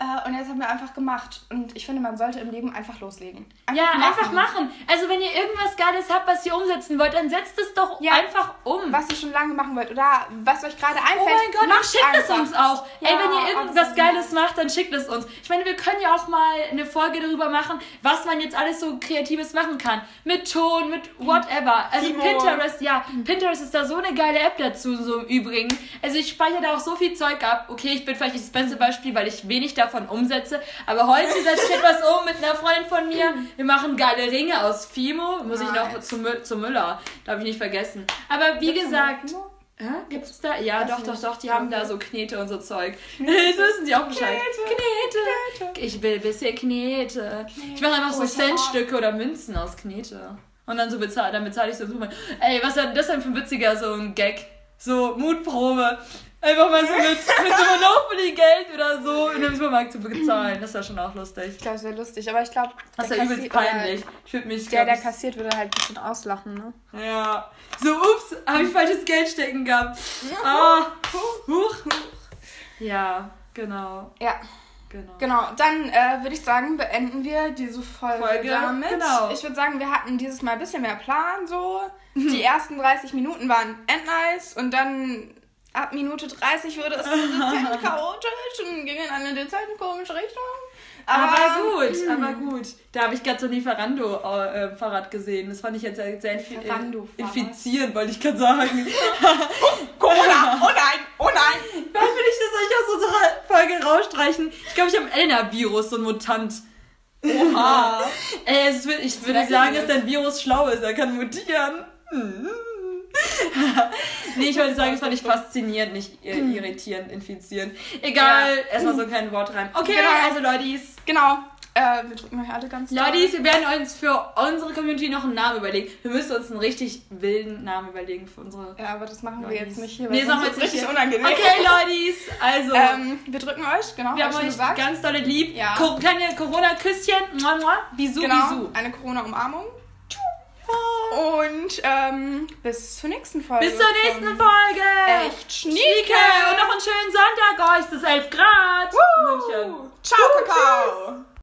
Äh, Und jetzt haben wir einfach gemacht. Und ich finde, man sollte im Leben einfach loslegen. Ja, einfach machen. Also wenn ihr irgendwas Geiles habt, was ihr umsetzen wollt, dann setzt es doch Ja. einfach um. Was ihr schon lange machen wollt oder was euch gerade einfällt. Oh mein Gott, macht schickt es einfach. uns auch. Ey, Ja, wenn ihr irgendwas. Geiles macht, dann schickt es uns. Ich meine, wir können ja auch mal eine Folge darüber machen, was man jetzt alles so Kreatives machen kann. Mit Ton, mit whatever. Also Timo. Pinterest, ja. Pinterest ist da so eine geile App dazu, so im Übrigen. Also ich speichere da auch so viel Zeug ab. Okay, ich bin vielleicht das beste Beispiel, weil ich wenig davon umsetze. Aber heute setze ich etwas um mit einer Freundin von mir. Wir machen geile Ringe aus Fimo. Muss ich noch Nice. zu, Mü- zu Müller. Darf ich nicht vergessen. Aber wie Gibt's gesagt... Gibt's es da? Ja, doch, doch, doch, die haben da so Knete und so Zeug. Das wissen die auch Bescheid. Knete. Knete. Ich will ein bisschen Knete. Ich mache einfach so Centstücke oder Münzen aus Knete. Und dann so bezahle, dann bezahle ich so. Ey, was ist denn das denn für ein witziger so ein Gag? So Mutprobe. Einfach mal so mit, mit so Monopoly-Geld oder so in einem Supermarkt zu bezahlen. Das ist ja schon auch lustig. Ich glaube, es wäre lustig, aber ich glaube, Das ist ja übelst peinlich. Ich würde mich, Der, der kassiert, würde halt ein bisschen auslachen, ne? Ja. So, ups, habe ich falsches Geld stecken gehabt. Ah, huch. Ja, genau, Ja, genau. genau. Dann äh, würde ich sagen, beenden wir diese Folge, Folge, damit. genau. Ich würde sagen, wir hatten dieses Mal ein bisschen mehr Plan so. Die ersten 30 Minuten waren endnice und dann ab Minute 30 wurde es dezent chaotisch und ging in eine dezent komische Richtung. Aber gut, aber gut. Da habe ich gerade so ein Lieferando-Fahrrad gesehen. Das fand ich jetzt sehr, sehr infi Lieferando-Fahrrad. infizierend, wollte ich gerade sagen. Corona! Oh nein! Oh nein! Warum will ich das euch aus unserer Folge rausstreichen? Ich glaube, ich habe ein Elena-Virus, so ein Mutant. Oha! Ey, es wird, ich würde sagen, dass dein Virus schlau ist. Er kann mutieren. Hm. nee, ich wollte sagen, das fand ich faszinierend, nicht ir- irritierend, infizierend. Egal, Ja. erstmal so kein Wort rein. Okay, Genau. also Leute, Genau. Äh, wir drücken euch alle ganz doll. Leute, wir werden uns für unsere Community noch einen Namen überlegen. Wir müssen uns einen richtig wilden Namen überlegen für unsere. Ja, aber das machen wir Ladies. jetzt nicht hier. Nee, weil sagen wir jetzt nicht wird's hier. richtig unangenehm. Okay, Leute, also. Ähm, wir drücken euch, genau. wir hab haben euch gesagt. ganz dolle lieb. Ja. Kleine Corona-Küsschen. Mua, mua. Bisou, genau, bisou. eine Corona-Umarmung. Und ähm, bis zur nächsten Folge. Bis zur nächsten Folge. Echt Schnieke. Schnieke. Und noch einen schönen Sonntag euch. Es ist 11 Grad. München. Ciao, Kakao.